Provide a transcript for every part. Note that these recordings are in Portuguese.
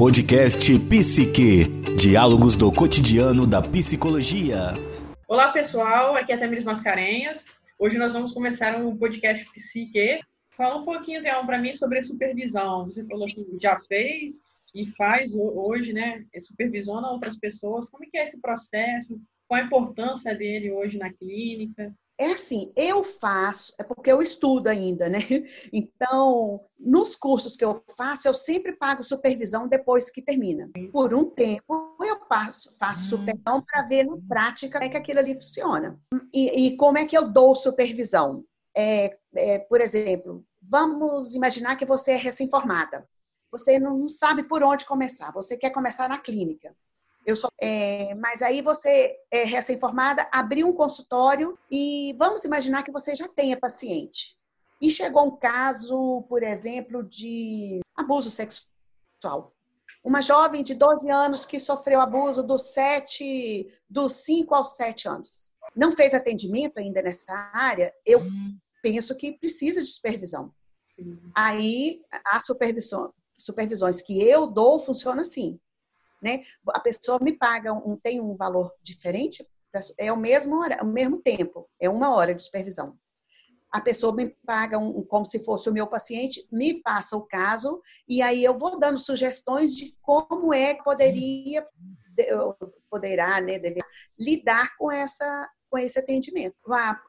Podcast Psique. Diálogos do cotidiano da psicologia. Olá, pessoal. Aqui é Tamiris Mascarenhas. Hoje nós vamos começar um podcast Psique. Fala um pouquinho, Thelma, para mim sobre supervisão. Você falou que já fez e faz hoje, né? Supervisiona outras pessoas. Como é que é esse processo? Qual a importância dele hoje na clínica? É assim, eu faço, é porque eu estudo ainda, né? Então, nos cursos que eu faço, eu sempre pago supervisão depois que termina. Por um tempo, eu passo, faço hum. supervisão para ver na prática como é que aquilo ali funciona. E, e como é que eu dou supervisão? É, é, por exemplo, vamos imaginar que você é recém-formada. Você não sabe por onde começar. Você quer começar na clínica. Eu sou, é, mas aí você é recém-formada, abriu um consultório e vamos imaginar que você já tenha paciente. E chegou um caso, por exemplo, de abuso sexual. Uma jovem de 12 anos que sofreu abuso dos 7, dos 5 aos 7 anos. Não fez atendimento ainda nessa área, eu penso que precisa de supervisão. Aí, as supervisões, supervisões que eu dou funcionam assim né? A pessoa me paga, um, tem um valor diferente, é o mesmo, hora, o mesmo tempo, é uma hora de supervisão. A pessoa me paga um, como se fosse o meu paciente, me passa o caso, e aí eu vou dando sugestões de como é que poderia, poderá, né, dever, lidar com, essa, com esse atendimento.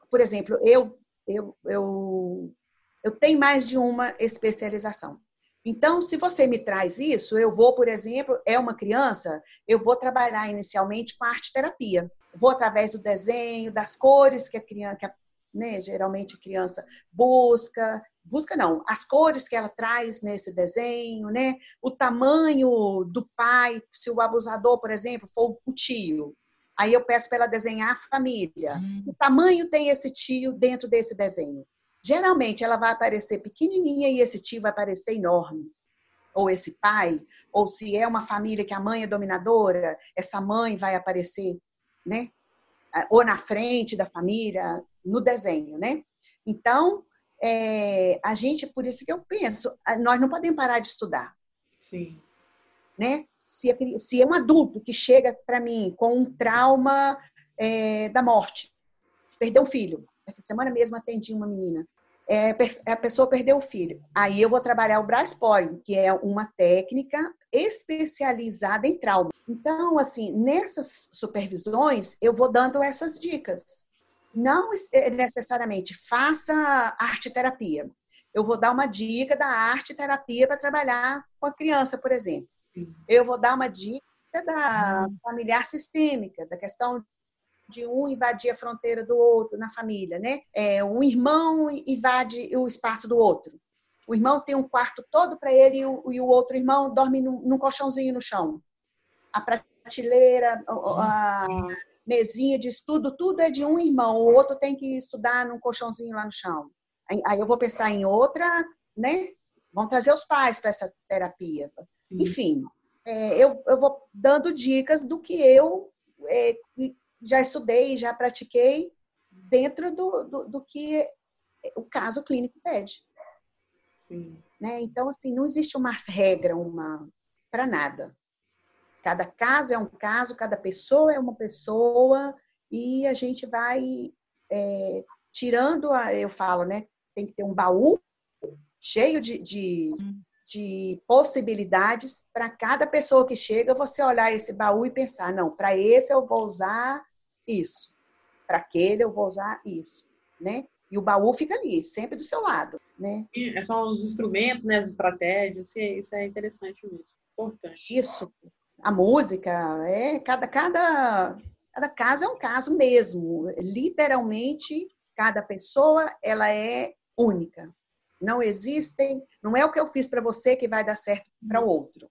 Por exemplo, eu, eu, eu, eu tenho mais de uma especialização. Então, se você me traz isso, eu vou, por exemplo, é uma criança, eu vou trabalhar inicialmente com arte terapia. Vou através do desenho, das cores que a criança, que a, né, geralmente a criança busca, busca não, as cores que ela traz nesse desenho, né? O tamanho do pai, se o abusador, por exemplo, for o tio. Aí eu peço para ela desenhar a família. Que hum. tamanho tem esse tio dentro desse desenho? Geralmente ela vai aparecer pequenininha e esse tio vai aparecer enorme. Ou esse pai, ou se é uma família que a mãe é dominadora, essa mãe vai aparecer, né? Ou na frente da família, no desenho, né? Então, é, a gente, por isso que eu penso, nós não podemos parar de estudar. Sim. Né? Se, é, se é um adulto que chega para mim com um trauma é, da morte, perdeu um filho, essa semana mesmo atendi uma menina. É, a pessoa perdeu o filho. Aí eu vou trabalhar o Brasporium, que é uma técnica especializada em trauma. Então, assim, nessas supervisões, eu vou dando essas dicas. Não é, necessariamente faça arte terapia. Eu vou dar uma dica da arte terapia para trabalhar com a criança, por exemplo. Eu vou dar uma dica da familiar sistêmica, da questão de um invadir a fronteira do outro na família, né? É, um irmão invade o espaço do outro. O irmão tem um quarto todo para ele e o, e o, outro irmão dorme num, num, colchãozinho no chão. A prateleira, a mesinha de estudo, tudo é de um irmão. O outro tem que estudar num colchãozinho lá no chão. Aí eu vou pensar em outra, né? Vão trazer os pais para essa terapia. Enfim, é, eu, eu vou dando dicas do que eu é, já estudei, já pratiquei dentro do, do, do que o caso clínico pede. Sim. Né? Então, assim, não existe uma regra uma para nada. Cada caso é um caso, cada pessoa é uma pessoa, e a gente vai é, tirando, a, eu falo, né? Tem que ter um baú cheio de, de, de possibilidades para cada pessoa que chega, você olhar esse baú e pensar, não, para esse eu vou usar isso. Para aquele eu vou usar isso, né? E o baú fica ali, sempre do seu lado, né? É são os instrumentos, né? As estratégias, isso é interessante mesmo, importante. Isso. A música, é cada cada cada caso é um caso mesmo. Literalmente, cada pessoa ela é única. Não existem, não é o que eu fiz para você que vai dar certo para o outro.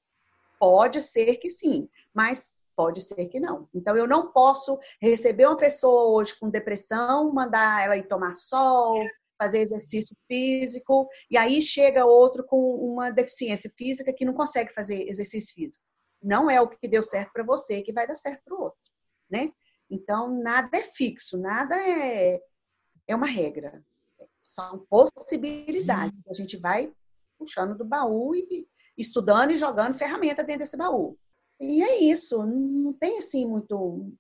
Pode ser que sim, mas Pode ser que não. Então, eu não posso receber uma pessoa hoje com depressão, mandar ela ir tomar sol, fazer exercício físico, e aí chega outro com uma deficiência física que não consegue fazer exercício físico. Não é o que deu certo para você que vai dar certo para o outro, né? Então, nada é fixo, nada é, é uma regra. São possibilidades. A gente vai puxando do baú e, estudando e jogando ferramenta dentro desse baú. E é isso, não tem assim muito,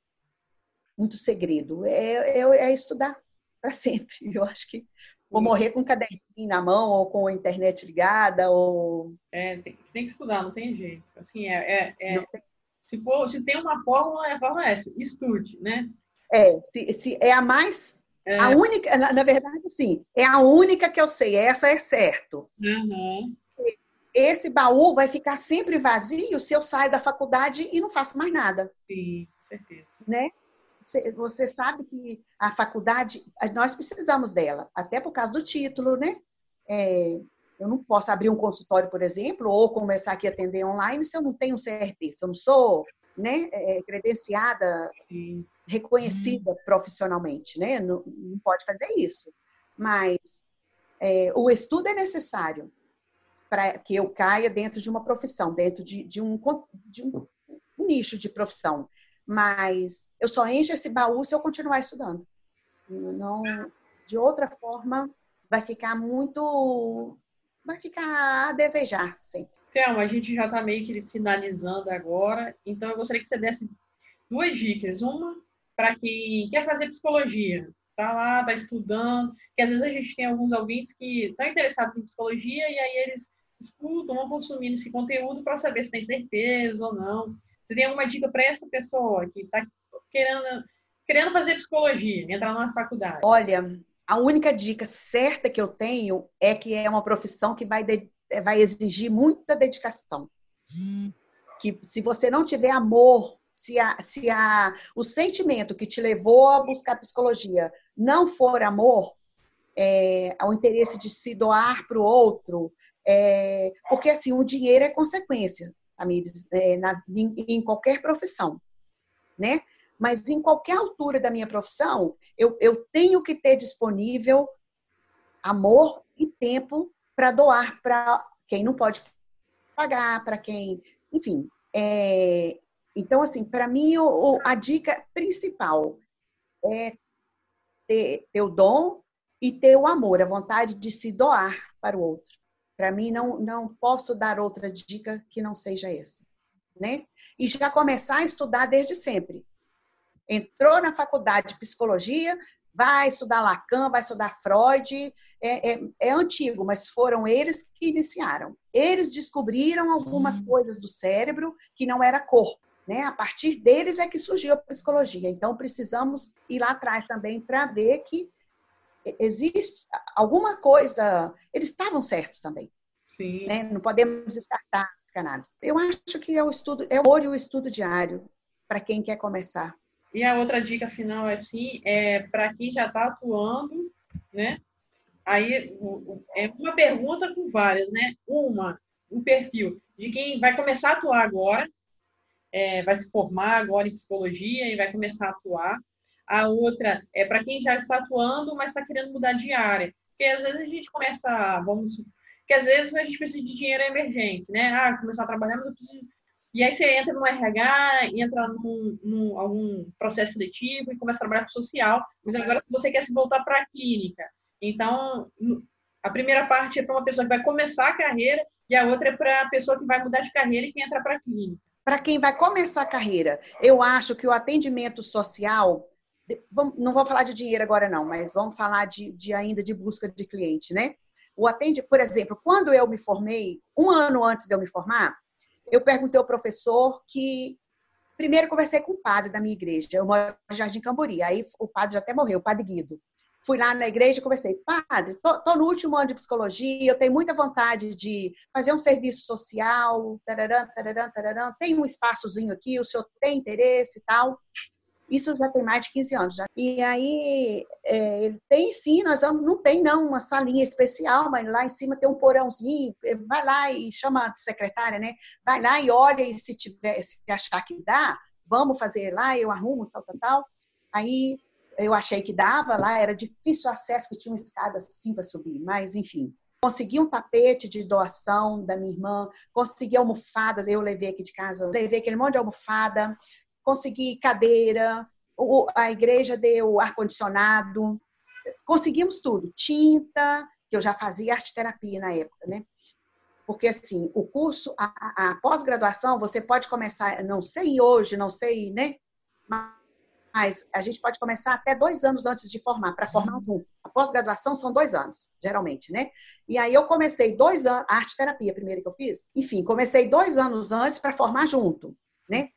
muito segredo. É, é, é estudar para sempre. Eu acho que vou morrer com um caderninho na mão ou com a internet ligada ou é tem, tem que estudar não tem jeito assim é, é, é se for se tem uma fórmula é a fórmula é essa estude né é se, se é a mais é. a única na, na, verdade sim é a única que eu sei essa é certo uhum. Esse baú vai ficar sempre vazio se eu sair da faculdade e não faço mais nada sim certeza né você sabe que a faculdade, nós precisamos dela, até por causa do título, né? É, eu não posso abrir um consultório, por exemplo, ou começar aqui a atender online se eu não tenho um CRP, se eu não sou né, é, credenciada, reconhecida profissionalmente, né? Não, não, pode fazer isso. Mas é, o estudo é necessário para que eu caia dentro de uma profissão, dentro de, de, um, de um nicho de profissão. Mas eu só encho esse baú se eu continuar estudando. Não, de outra forma, vai ficar muito. Vai ficar a desejar sempre. Thelma, a gente já está meio que finalizando agora, então eu gostaria que você desse duas dicas. Uma para quem quer fazer psicologia, tá lá, tá estudando, que às vezes a gente tem alguns ouvintes que estão interessados em psicologia e aí eles escutam, vão consumindo esse conteúdo para saber se tem certeza ou não. Você tem alguma dica para essa pessoa que está querendo, querendo fazer psicologia, entrar na faculdade? Olha, a única dica certa que eu tenho é que é uma profissão que vai, de, vai exigir muita dedicação. Que se você não tiver amor, se, a, se a, o sentimento que te levou a buscar psicologia não for amor, é, ao interesse de se doar para o outro, é, porque assim, o dinheiro é consequência. Tamires, é, na, em, em, qualquer profissão, né? Mas em qualquer altura da minha profissão, eu, eu tenho que ter disponível amor e tempo para doar para quem não pode pagar, para quem, enfim. É, então, assim, para mim, o, a dica principal é ter, ter o dom e ter o amor, a vontade de se doar para o outro. Para mim, não, não posso dar outra dica que não seja essa. Né? E já começar a estudar desde sempre. Entrou na faculdade de psicologia, vai estudar Lacan, vai estudar Freud, é, é, é, antigo, mas foram eles que iniciaram. Eles descobriram algumas hum. coisas do cérebro que não era corpo. Né? A partir deles é que surgiu a psicologia. Então, precisamos ir lá atrás também para ver que existe alguma coisa. Eles estavam certos também. Né? Não podemos descartar a psicanálise. Eu acho que é o estudo, é o o estudo diário para quem quer começar. E a outra dica final é assim, é para quem já está atuando, né? Aí é uma pergunta com várias, né? Uma, um perfil de quem vai começar a atuar agora, é, vai se formar agora em psicologia e vai começar a atuar. A outra é para quem já está atuando, mas está querendo mudar de área. Porque às vezes a gente começa, vamos, que às vezes a gente precisa de dinheiro emergente, né? Ah, começar a trabalhar, mas eu preciso. E aí você entra no RH, entra num, num algum processo seletivo e começa a trabalhar com social, mas agora você quer se voltar para a clínica. Então, a primeira parte é para uma pessoa que vai começar a carreira e a outra é para a pessoa que vai mudar de carreira e que entra para a clínica. Para quem vai começar a carreira, eu acho que o atendimento social não vou falar de dinheiro agora não, mas vamos falar de, de ainda de busca de cliente, né? O atende, por exemplo, quando eu me formei, um ano antes de eu me formar, eu perguntei ao professor que primeiro conversei com o padre da minha igreja, eu moro no Jardim Cambori, aí o padre já até morreu, o padre Guido. Fui lá na igreja e conversei, padre, tô, tô, no último ano de psicologia, eu tenho muita vontade de fazer um serviço social, tararã, tararã, tararã, tem um espaçozinho aqui, o senhor tem interesse e tal. Isso já tem mais de 15 anos. Já. E aí, é, ele tem sim, nós vamos, não tem não uma salinha especial, mas lá em cima tem um porãozinho, é, vai lá e chama a secretária, né? Vai lá e olha e se tiver, se achar que dá, vamos fazer lá, eu arrumo, tal, tal, tal. Aí eu achei que dava lá, era difícil o acesso, que tinha uma escada assim para subir, mas enfim. Consegui um tapete de doação da minha irmã, consegui almofadas, eu levei aqui de casa, levei aquele monte de almofada, consegui cadeira, a igreja deu ar-condicionado, conseguimos tudo. Tinta, que eu já fazia arte terapia na época, né? Porque, assim, o curso, a, a pós-graduação, você pode começar, não sei hoje, não sei, né? Mas a gente pode começar até dois anos antes de formar, para formar junto. A pós-graduação são dois anos, geralmente, né? E aí eu comecei dois anos, arte terapia primeiro que eu fiz. Enfim, comecei dois anos antes para formar junto, né?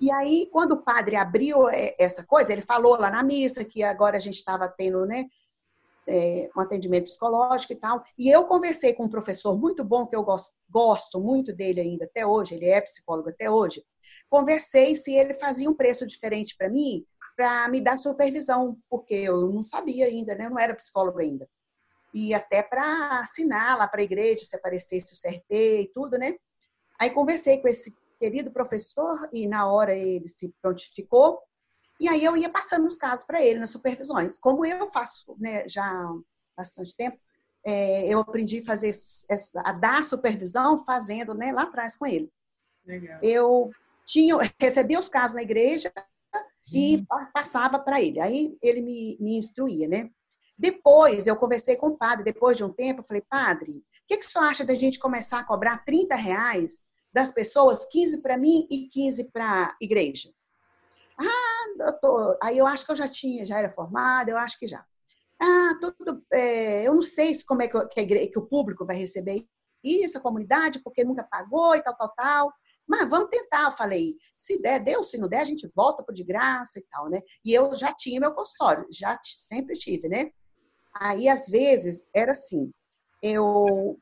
E aí, quando o padre abriu é, essa coisa, ele falou lá na missa que agora a gente estava tendo, né? é, um atendimento psicológico e tal. E eu conversei com um professor muito bom, que eu gosto, gosto muito dele ainda até hoje, ele é psicólogo até hoje. Conversei se ele fazia um preço diferente para mim, para me dar supervisão, porque eu não sabia ainda, né? Eu não era psicólogo ainda. E até para assinar lá para a igreja, se aparecesse o CRP e tudo, né? Aí conversei com esse querido professor e na hora ele se prontificou e aí eu ia passando os casos para ele nas supervisões. Como eu faço né, já há bastante tempo, é, eu aprendi a fazer essa, a dar supervisão fazendo né, lá atrás com ele. Legal. Eu tinha, recebia os casos na igreja e uhum. passava para ele. Aí ele me, me instruía, né? Depois eu conversei com o padre, depois de um tempo, eu falei, padre, o que, que o senhor acha da gente começar a cobrar 30 reais das pessoas, 15 para mim e 15 para a igreja? Ah, doutor, aí eu acho que eu já tinha, já era formada, eu acho que já. Ah, tudo, é, eu não sei como é que, que, igreja, que, o público vai receber isso, a comunidade, porque nunca pagou e tal, tal, tal. Mas vamos tentar, eu falei. Se der, deu. Se não der, a gente volta por de graça e tal, né? E eu já tinha meu consultório, já sempre tive, né? Aí, às vezes, era assim. Eu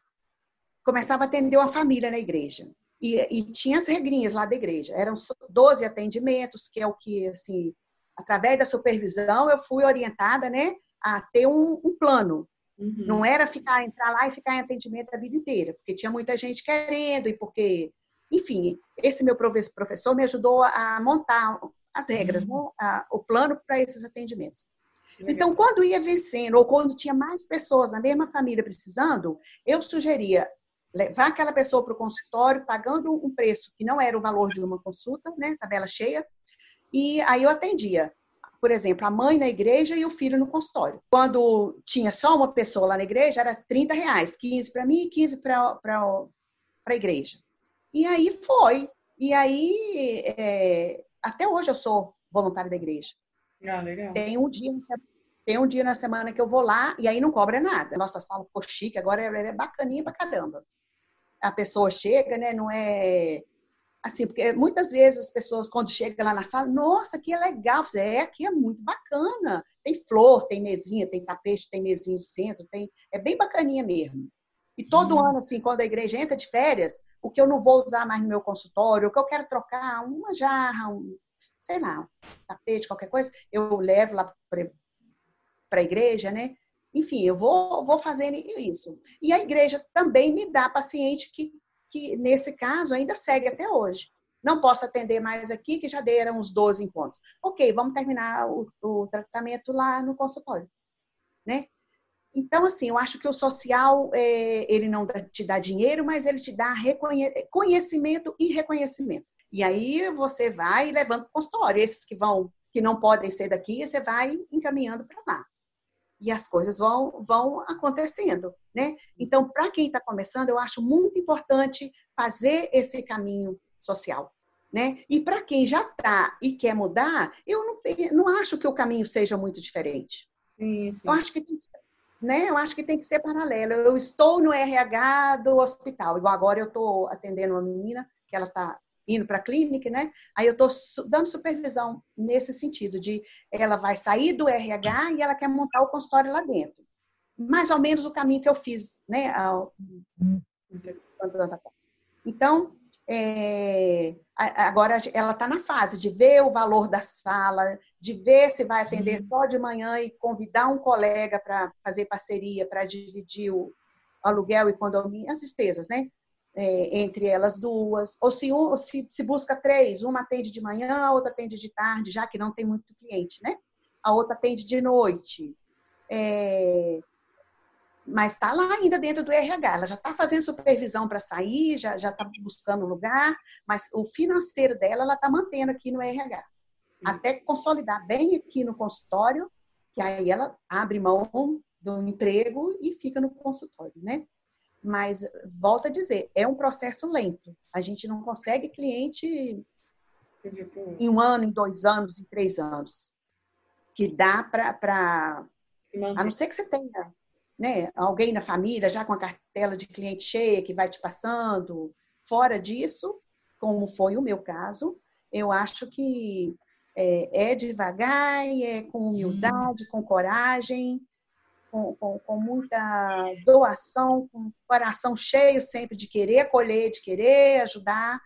começava a atender uma família na igreja. E, e, tinha as regrinhas lá da igreja. Eram 12 atendimentos, que é o que, assim, através da supervisão, eu fui orientada, né, a ter um, um plano. Uhum. Não era ficar, entrar lá e ficar em atendimento a vida inteira, porque tinha muita gente querendo e porque, enfim, esse meu professor me ajudou a montar as regras, uhum. né, a, o plano para esses atendimentos. Então, quando ia vencendo, ou quando tinha mais pessoas na mesma família precisando, eu sugeria levar aquela pessoa para o consultório pagando um preço que não era o valor de uma consulta, né, tabela cheia, e aí eu atendia, por exemplo, a mãe na igreja e o filho no consultório. Quando tinha só uma pessoa lá na igreja, era 30 reais, 15 para mim e 15 para a igreja. E aí foi. E aí, é, até hoje eu sou voluntária da igreja. Ah, legal. Tem um dia tem um dia na semana que eu vou lá e aí não cobra nada. Nossa sala ficou chique, agora é bacaninha pra caramba a pessoa chega, né? Não é assim, porque muitas vezes as pessoas quando chegam lá na sala, nossa, aqui é legal, é, aqui é muito bacana. Tem flor, tem mesinha, tem tapete, tem mesinha de centro, tem, é bem bacaninha mesmo. E todo hum. ano, assim, quando a igreja entra de férias, o que eu não vou usar mais no meu consultório, o que eu quero trocar, uma jarra, um, sei lá, um tapete, qualquer coisa, eu levo lá para a igreja, né? Enfim, eu vou, vou fazendo isso. E a igreja também me dá paciente que, que, nesse caso, ainda segue até hoje. Não posso atender mais aqui, que já deram uns 12 encontros. Ok, vamos terminar o, o tratamento lá no consultório. Né? Então, assim, eu acho que o social, é, ele não te dá dinheiro, mas ele te dá conhecimento e reconhecimento. E aí você vai levando para o consultório. Esses que vão, que não podem ser daqui, você vai encaminhando para lá e as coisas vão, vão acontecendo, né? Então, para quem está começando, eu acho muito importante fazer esse caminho social, né? E para quem já está e quer mudar, eu não, não acho que o caminho seja muito diferente. Sim, sim. Eu acho que tem que né? Eu acho que tem que ser paralelo. Eu estou no RH do hospital, igual agora eu estou atendendo uma menina que ela está indo para a clínica, né? Aí eu estou dando supervisão nesse sentido de ela vai sair do RH e ela quer montar o consultório lá dentro. Mais ou menos o caminho que eu fiz, né? Então, é, agora ela está na fase de ver o valor da sala, de ver se vai atender só de manhã e convidar um colega para fazer parceria, para dividir o aluguel e condomínio, as despesas, né? É, entre elas duas, ou se, um, se, se busca três, uma atende de manhã, a outra atende de tarde, já que não tem muito cliente, né? A outra atende de noite. É, mas está lá ainda dentro do RH, ela já está fazendo supervisão para sair, já está buscando lugar, mas o financeiro dela ela está mantendo aqui no RH. Até consolidar bem aqui no consultório, que aí ela abre mão do emprego e fica no consultório, né? Mas, volto a dizer, é um processo lento. A gente não consegue cliente em um ano, em dois anos, em três anos. Que dá para. A não ser que você tenha né, alguém na família já com a cartela de cliente cheia que vai te passando. Fora disso, como foi o meu caso, eu acho que é, é devagar, é com humildade, com coragem, com, com, com, muita doação, com coração cheio sempre de querer acolher, de querer ajudar,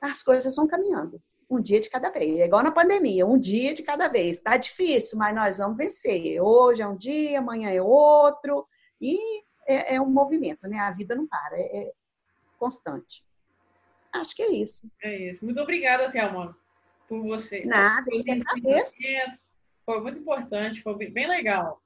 as coisas vão caminhando. Um dia de cada vez. É igual na pandemia, um dia de cada vez. Está difícil, mas nós vamos vencer. Hoje é um dia, amanhã é outro. E é, é um movimento, né? A vida não para, é, é constante. Acho que é isso. É isso. Muito obrigada, Thelma, por você. Nada, eu Foi muito importante, foi bem legal.